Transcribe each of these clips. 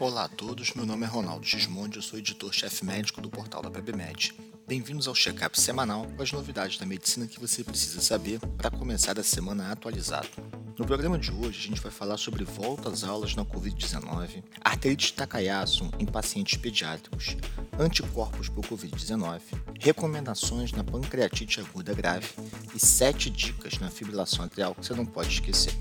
Olá a todos, meu nome é Ronaldo Gismondi, eu sou editor-chefe médico do portal da PebMed. Bem-vindos ao check-up semanal com as novidades da medicina que você precisa saber para começar a semana atualizado. No programa de hoje, a gente vai falar sobre volta às aulas na Covid-19, arterite de Takayasu em pacientes pediátricos, anticorpos para o Covid-19, recomendações na pancreatite aguda grave e 7 dicas na fibrilação atrial que você não pode esquecer.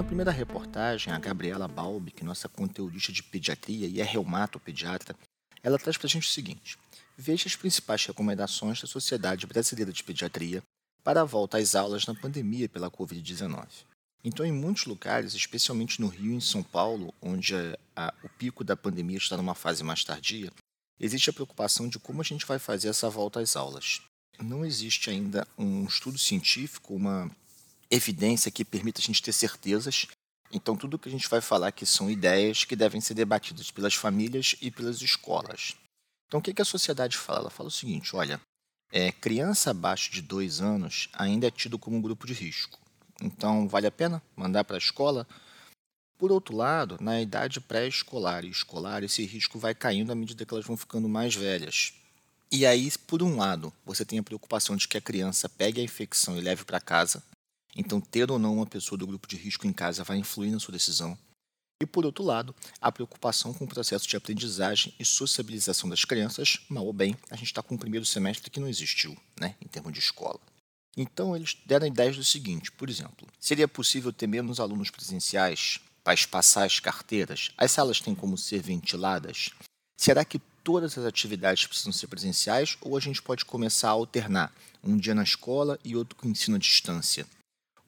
Na primeira reportagem, a Gabriela Balbi, que é nossa conteudista de pediatria e é reumatopediatra, ela traz para a gente o seguinte: veja as principais recomendações da Sociedade Brasileira de Pediatria para a volta às aulas na pandemia pela Covid-19. Então, em muitos lugares, especialmente no Rio e em São Paulo, onde a, a, o pico da pandemia está numa fase mais tardia, existe a preocupação de como a gente vai fazer essa volta às aulas. Não existe ainda um estudo científico, uma evidência que permita a gente ter certezas então, tudo que a gente vai falar aqui são ideias que devem ser debatidas pelas famílias e pelas escolas. Então, o que, que a sociedade fala? Ela fala o seguinte: olha, é, criança abaixo de dois anos ainda é tido como um grupo de risco. Então, vale a pena mandar para a escola? Por outro lado, na idade pré-escolar e escolar, esse risco vai caindo à medida que elas vão ficando mais velhas. E aí, por um lado, você tem a preocupação de que a criança pegue a infecção e leve para casa, então, ter ou não uma pessoa do grupo de risco em casa vai influir na sua decisão. E, por outro lado, a preocupação com o processo de aprendizagem e sociabilização das crianças, mal ou bem, a gente está com um primeiro semestre que não existiu, né, em termos de escola. Então, eles deram ideias do seguinte: por exemplo, seria possível ter menos alunos presenciais para espaçar as carteiras? As salas têm como ser ventiladas? Será que todas as atividades precisam ser presenciais ou a gente pode começar a alternar um dia na escola e outro com ensino à distância?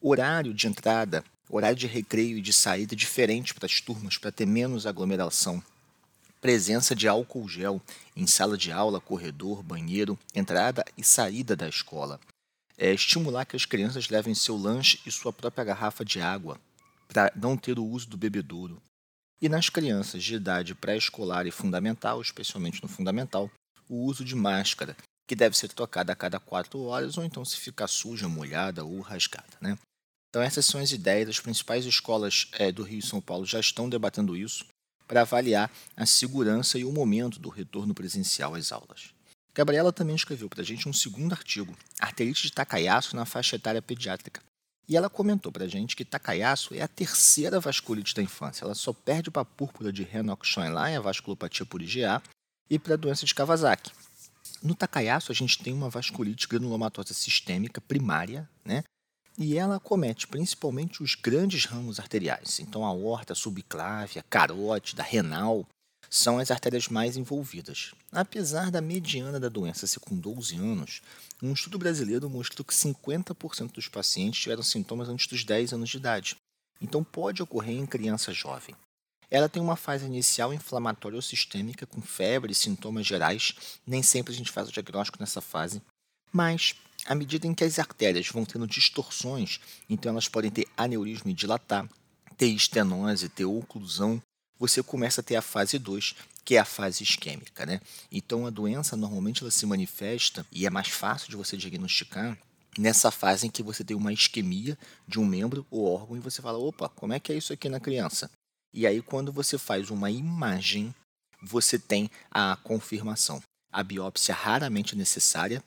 Horário de entrada, horário de recreio e de saída diferente para as turmas, para ter menos aglomeração. Presença de álcool gel em sala de aula, corredor, banheiro, entrada e saída da escola. É, estimular que as crianças levem seu lanche e sua própria garrafa de água, para não ter o uso do bebedouro. E nas crianças de idade pré-escolar e fundamental, especialmente no fundamental, o uso de máscara, que deve ser trocada a cada quatro horas, ou então se ficar suja, molhada ou rasgada. Né? Então, essas são as ideias. As principais escolas é, do Rio e São Paulo já estão debatendo isso para avaliar a segurança e o momento do retorno presencial às aulas. Gabriela também escreveu para a gente um segundo artigo, Arterite de Takayasu na faixa etária pediátrica. E ela comentou para a gente que Takayasu é a terceira vasculite da infância. Ela só perde para a púrpura de Renox-Scheinlein, a vasculopatia por IgA, e para a doença de Kawasaki. No Takayasu, a gente tem uma vasculite granulomatosa sistêmica primária, né, e ela acomete principalmente os grandes ramos arteriais. Então, a aorta, subclávia, carótida, renal são as artérias mais envolvidas. Apesar da mediana da doença ser com 12 anos, um estudo brasileiro mostrou que 50% dos pacientes tiveram sintomas antes dos 10 anos de idade. Então, pode ocorrer em criança jovem. Ela tem uma fase inicial inflamatória ou sistêmica, com febre e sintomas gerais. Nem sempre a gente faz o diagnóstico nessa fase, mas à medida em que as artérias vão tendo distorções, então elas podem ter aneurisma e dilatar, ter estenose, ter oclusão, você começa a ter a fase 2, que é a fase isquêmica. Né? Então a doença normalmente ela se manifesta e é mais fácil de você diagnosticar nessa fase em que você tem uma isquemia de um membro ou órgão e você fala, opa, como é que é isso aqui na criança? E aí quando você faz uma imagem, você tem a confirmação. A biópsia raramente é necessária,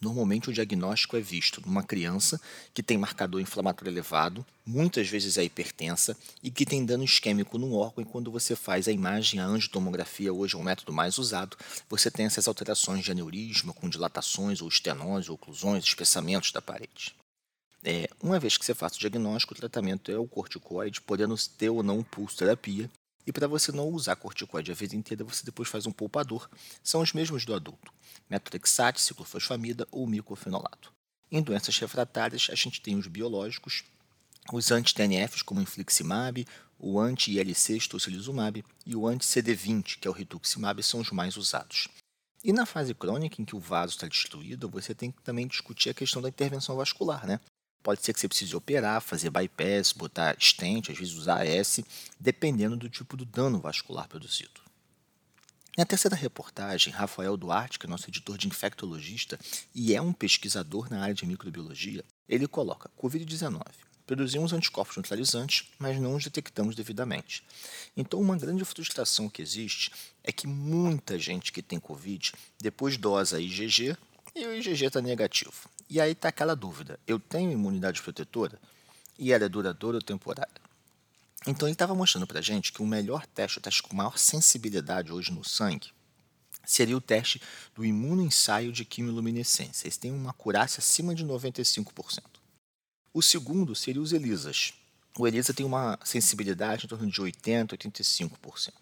Normalmente o diagnóstico é visto numa criança que tem marcador inflamatório elevado, muitas vezes é hipertensa e que tem dano isquêmico no órgão e quando você faz a imagem, a angiotomografia, hoje é o método mais usado, você tem essas alterações de aneurisma com dilatações ou estenose, oclusões, espessamentos da parede. É, uma vez que você faz o diagnóstico, o tratamento é o corticoide, podendo ter ou não pulso terapia, e para você não usar corticoide a vida inteira, você depois faz um poupador. São os mesmos do adulto. Metrolexate, ciclofosfamida ou micofenolato. Em doenças refratárias, a gente tem os biológicos, os anti-TNFs, como o infliximab, o anti-ILC, tocilizumab, e o anti-CD20, que é o rituximab, são os mais usados. E na fase crônica, em que o vaso está destruído, você tem que também discutir a questão da intervenção vascular, né? Pode ser que você precise operar, fazer bypass, botar stent, às vezes usar AS, dependendo do tipo do dano vascular produzido. Na terceira reportagem, Rafael Duarte, que é nosso editor de infectologista e é um pesquisador na área de microbiologia, ele coloca Covid-19. Produzimos anticorpos neutralizantes, mas não os detectamos devidamente. Então, uma grande frustração que existe é que muita gente que tem Covid depois dosa IgG e o IgG está negativo. E aí está aquela dúvida: eu tenho imunidade protetora? E ela é duradoura ou temporária? Então ele estava mostrando para a gente que o melhor teste, o teste com maior sensibilidade hoje no sangue, seria o teste do imunoensaio de quimiluminescência. Eles têm uma acurácia acima de 95%. O segundo seria os ELISAs. O ELISA tem uma sensibilidade em torno de 80% a 85%.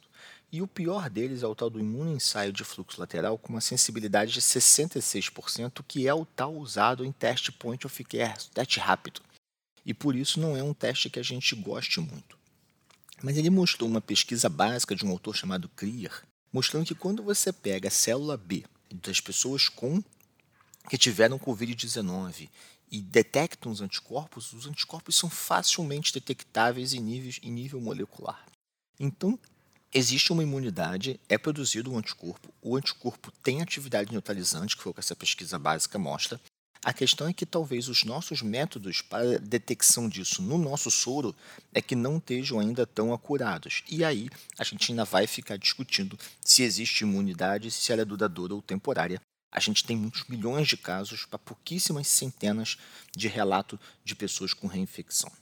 E o pior deles é o tal do imunoensaio de fluxo lateral com uma sensibilidade de 66%, que é o tal usado em teste point of care, teste rápido. E por isso não é um teste que a gente goste muito. Mas ele mostrou uma pesquisa básica de um autor chamado Krier, mostrando que quando você pega a célula B das pessoas com que tiveram Covid-19 e detectam os anticorpos, os anticorpos são facilmente detectáveis em, níveis, em nível molecular. Então, existe uma imunidade, é produzido um anticorpo, o anticorpo tem atividade neutralizante, que foi o que essa pesquisa básica mostra, a questão é que talvez os nossos métodos para detecção disso no nosso soro é que não estejam ainda tão acurados. E aí a gente ainda vai ficar discutindo se existe imunidade, se ela é duradoura ou temporária. A gente tem muitos milhões de casos para pouquíssimas centenas de relatos de pessoas com reinfecção.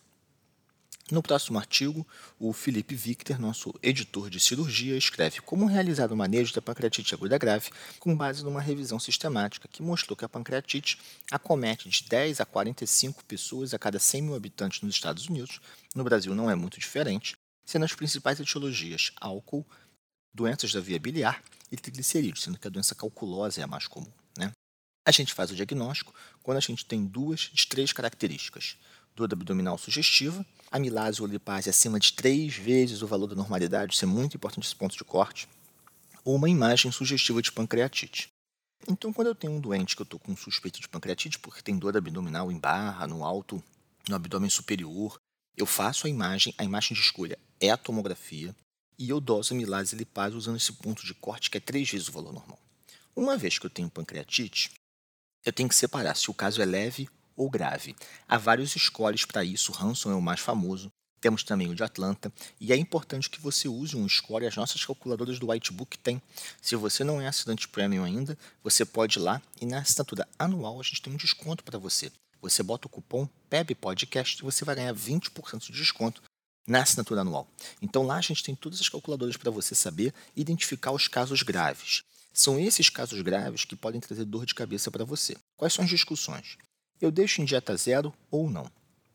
No próximo artigo, o Felipe Victor, nosso editor de cirurgia, escreve como realizar o manejo da pancreatite aguda grave com base numa revisão sistemática que mostrou que a pancreatite acomete de 10 a 45 pessoas a cada 100 mil habitantes nos Estados Unidos. No Brasil não é muito diferente, sendo as principais etiologias álcool, doenças da via biliar e triglicerídeos, sendo que a doença calculosa é a mais comum. Né? A gente faz o diagnóstico quando a gente tem duas de três características dor abdominal sugestiva, amilase ou lipase acima de três vezes o valor da normalidade, isso é muito importante esse ponto de corte, ou uma imagem sugestiva de pancreatite. Então, quando eu tenho um doente que eu estou com suspeita de pancreatite, porque tem dor abdominal em barra, no alto, no abdômen superior, eu faço a imagem, a imagem de escolha é a tomografia, e eu doso amilase e lipase usando esse ponto de corte que é três vezes o valor normal. Uma vez que eu tenho pancreatite, eu tenho que separar se o caso é leve ou grave. Há vários scores para isso, Hanson é o mais famoso. Temos também o de Atlanta, e é importante que você use um score, as nossas calculadoras do Whitebook têm. Se você não é assinante premium ainda, você pode ir lá e na assinatura anual a gente tem um desconto para você. Você bota o cupom PEBPODCAST e você vai ganhar 20% de desconto na assinatura anual. Então lá a gente tem todas as calculadoras para você saber identificar os casos graves. São esses casos graves que podem trazer dor de cabeça para você. Quais são as discussões? Eu deixo em dieta zero ou não.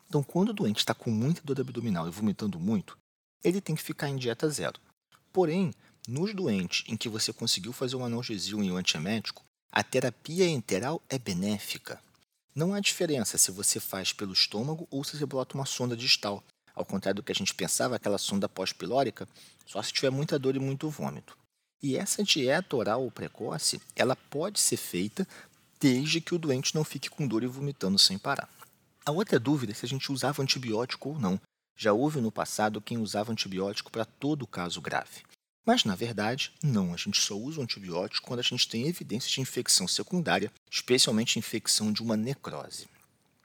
Então, quando o doente está com muita dor abdominal e vomitando muito, ele tem que ficar em dieta zero. Porém, nos doentes em que você conseguiu fazer um analgesia e um antiemético, a terapia enteral é benéfica. Não há diferença se você faz pelo estômago ou se você bota uma sonda distal. Ao contrário do que a gente pensava, aquela sonda pós-pilórica, só se tiver muita dor e muito vômito. E essa dieta oral precoce, ela pode ser feita desde que o doente não fique com dor e vomitando sem parar. A outra dúvida é se a gente usava antibiótico ou não. Já houve no passado quem usava antibiótico para todo caso grave. Mas, na verdade, não. A gente só usa o antibiótico quando a gente tem evidência de infecção secundária, especialmente infecção de uma necrose.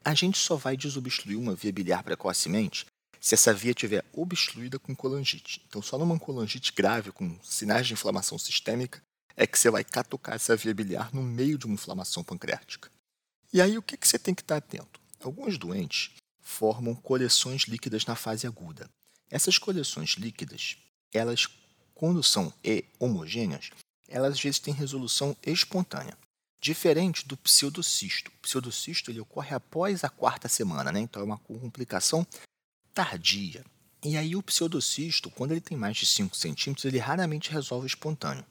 A gente só vai desobstruir uma via biliar precocemente se essa via estiver obstruída com colangite. Então, só numa colangite grave, com sinais de inflamação sistêmica, é que você vai catucar essa via biliar no meio de uma inflamação pancreática. E aí o que, que você tem que estar atento? Alguns doentes formam coleções líquidas na fase aguda. Essas coleções líquidas, elas, quando são homogêneas, elas às vezes têm resolução espontânea. Diferente do pseudocisto. O pseudocisto ele ocorre após a quarta semana, né? então é uma complicação tardia. E aí o pseudocisto, quando ele tem mais de 5 centímetros, ele raramente resolve espontâneo.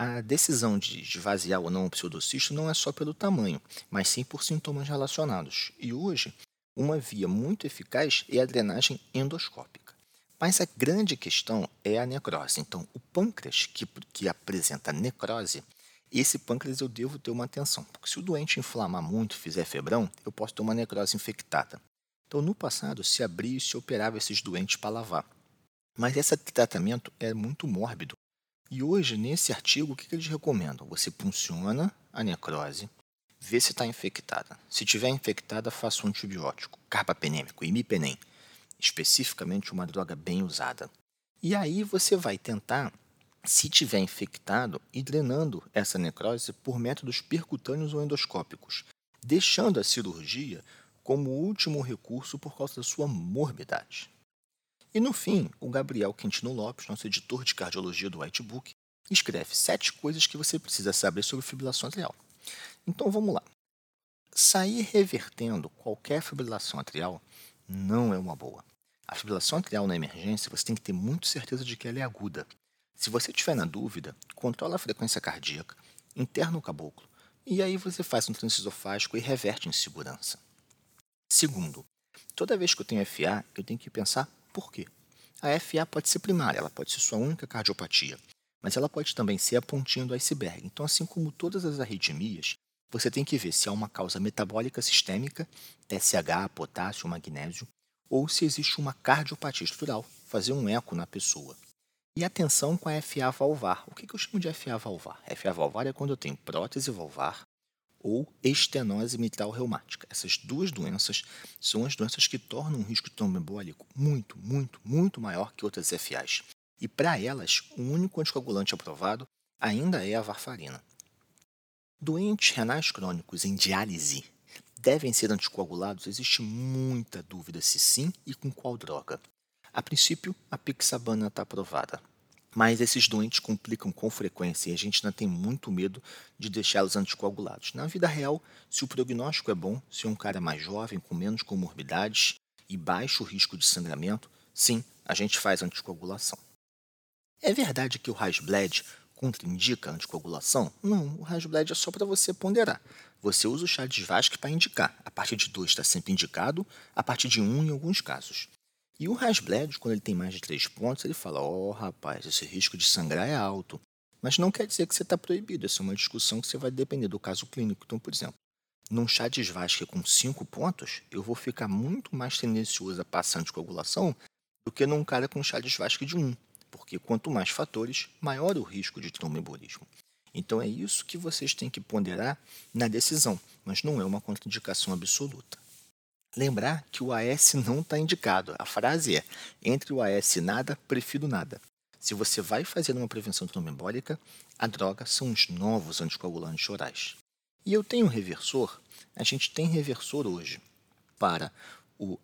A decisão de esvaziar ou não o pseudocisto não é só pelo tamanho, mas sim por sintomas relacionados. E hoje, uma via muito eficaz é a drenagem endoscópica. Mas a grande questão é a necrose. Então, o pâncreas que, que apresenta necrose, esse pâncreas eu devo ter uma atenção, porque se o doente inflamar muito, fizer febrão, eu posso ter uma necrose infectada. Então, no passado, se abria e se operava esses doentes para lavar. Mas esse tratamento é muito mórbido E hoje, nesse artigo, o que eles recomendam? Você punciona a necrose, vê se está infectada. Se tiver infectada, faça um antibiótico, carbapenêmico, imipenem, especificamente uma droga bem usada. E aí você vai tentar, se tiver infectado, ir drenando essa necrose por métodos percutâneos ou endoscópicos, deixando a cirurgia como último recurso por causa da sua morbidade. E no fim, o Gabriel Quintino Lopes, nosso editor de cardiologia do Whitebook, escreve sete coisas que você precisa saber sobre fibrilação atrial. Então vamos lá. Sair revertendo qualquer fibrilação atrial não é uma boa. A fibrilação atrial na emergência você tem que ter muito certeza de que ela é aguda. Se você tiver na dúvida, controla a frequência cardíaca, interna o caboclo e aí você faz um transisofágico e reverte em segurança. Segundo, toda vez que eu tenho FA, eu tenho que pensar por quê. A FA pode ser primária, ela pode ser sua única cardiopatia, mas ela pode também ser a pontinha do iceberg. Então, assim como todas as arritmias, você tem que ver se há uma causa metabólica sistêmica, TSH, potássio, magnésio, ou se existe uma cardiopatia estrutural, fazer um eco na pessoa. E atenção com a FA valvar. O que eu chamo de FA valvar? FA valvar é quando eu tenho prótese valvar ou estenose mitral reumática. Essas duas doenças são as doenças que tornam o risco de trombembólico muito, muito, muito maior que outras FAs. E para elas, o único anticoagulante aprovado ainda é a varfarina. Doentes renais crônicos em diálise devem ser anticoagulados? Existe muita dúvida se sim e com qual droga. A princípio, a pixabana está aprovada, mas esses doentes complicam com frequência e a gente ainda tem muito medo de deixá-los anticoagulados. Na vida real, se o prognóstico é bom, se é um cara mais jovem, com menos comorbidades e baixo risco de sangramento, sim, a gente faz anticoagulação. É verdade que o Rasbled contraindica a anticoagulação? Não, o Rasbled é só para você ponderar. Você usa o chá de Vasque para indicar. A partir de 2 está sempre indicado, a partir de 1 um, em alguns casos. E o Rasbled, quando ele tem mais de 3 pontos, ele fala: Ó, oh, rapaz, esse risco de sangrar é alto. Mas não quer dizer que você está proibido. Essa é uma discussão que você vai depender do caso clínico. Então, por exemplo, num chá de Svasca com 5 pontos, eu vou ficar muito mais tendencioso a passar anticoagulação do que num cara com chá de Svasca de 1. Um porque quanto mais fatores, maior o risco de tromboembolismo. Então é isso que vocês têm que ponderar na decisão, mas não é uma contraindicação absoluta. Lembrar que o AS não está indicado. A frase é: entre o AS e nada, prefiro nada. Se você vai fazer uma prevenção tromboembólica, a droga são os novos anticoagulantes orais. E eu tenho um reversor, a gente tem reversor hoje para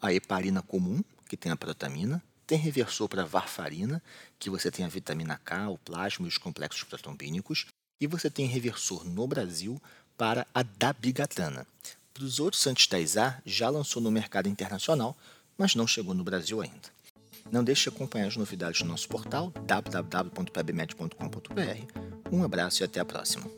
a heparina comum, que tem a protamina, tem reversor para varfarina, que você tem a vitamina K, o plasma e os complexos protombínicos. E você tem reversor no Brasil para a dabigatana. Para os outros antitesar, já lançou no mercado internacional, mas não chegou no Brasil ainda. Não deixe de acompanhar as novidades no nosso portal www.pebmed.com.br. Um abraço e até a próxima.